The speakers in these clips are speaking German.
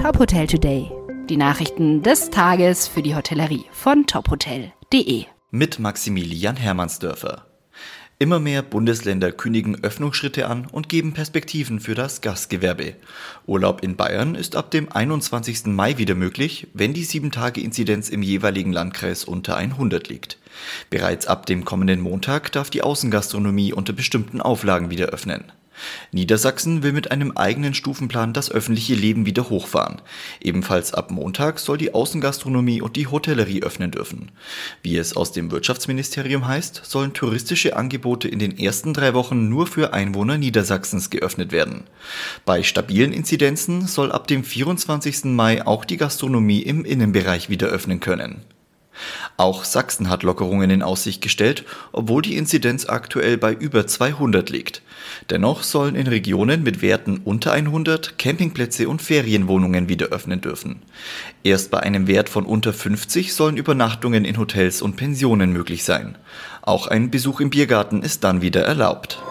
Top Hotel Today. Die Nachrichten des Tages für die Hotellerie von tophotel.de. Mit Maximilian Hermannsdörfer. Immer mehr Bundesländer kündigen Öffnungsschritte an und geben Perspektiven für das Gastgewerbe. Urlaub in Bayern ist ab dem 21. Mai wieder möglich, wenn die 7-Tage-Inzidenz im jeweiligen Landkreis unter 100 liegt. Bereits ab dem kommenden Montag darf die Außengastronomie unter bestimmten Auflagen wieder öffnen. Niedersachsen will mit einem eigenen Stufenplan das öffentliche Leben wieder hochfahren. Ebenfalls ab Montag soll die Außengastronomie und die Hotellerie öffnen dürfen. Wie es aus dem Wirtschaftsministerium heißt, sollen touristische Angebote in den ersten drei Wochen nur für Einwohner Niedersachsens geöffnet werden. Bei stabilen Inzidenzen soll ab dem 24. Mai auch die Gastronomie im Innenbereich wieder öffnen können. Auch Sachsen hat Lockerungen in Aussicht gestellt, obwohl die Inzidenz aktuell bei über 200 liegt. Dennoch sollen in Regionen mit Werten unter 100 Campingplätze und Ferienwohnungen wieder öffnen dürfen. Erst bei einem Wert von unter 50 sollen Übernachtungen in Hotels und Pensionen möglich sein. Auch ein Besuch im Biergarten ist dann wieder erlaubt.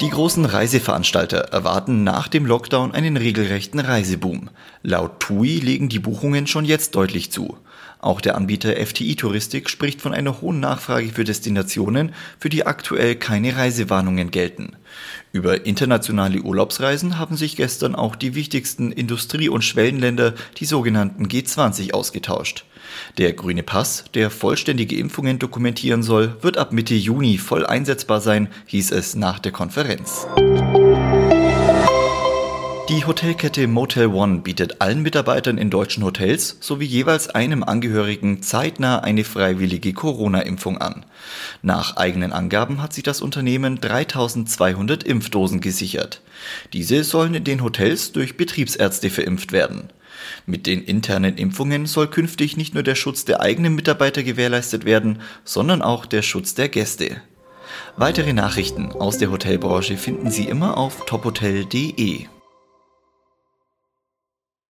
Die großen Reiseveranstalter erwarten nach dem Lockdown einen regelrechten Reiseboom. Laut TUI legen die Buchungen schon jetzt deutlich zu. Auch der Anbieter FTI Touristik spricht von einer hohen Nachfrage für Destinationen, für die aktuell keine Reisewarnungen gelten. Über internationale Urlaubsreisen haben sich gestern auch die wichtigsten Industrie- und Schwellenländer, die sogenannten G20, ausgetauscht. Der grüne Pass, der vollständige Impfungen dokumentieren soll, wird ab Mitte Juni voll einsetzbar sein, hieß es nach der Konferenz. Hotelkette Motel One bietet allen Mitarbeitern in deutschen Hotels sowie jeweils einem Angehörigen zeitnah eine freiwillige Corona-Impfung an. Nach eigenen Angaben hat sich das Unternehmen 3200 Impfdosen gesichert. Diese sollen in den Hotels durch Betriebsärzte verimpft werden. Mit den internen Impfungen soll künftig nicht nur der Schutz der eigenen Mitarbeiter gewährleistet werden, sondern auch der Schutz der Gäste. Weitere Nachrichten aus der Hotelbranche finden Sie immer auf tophotel.de.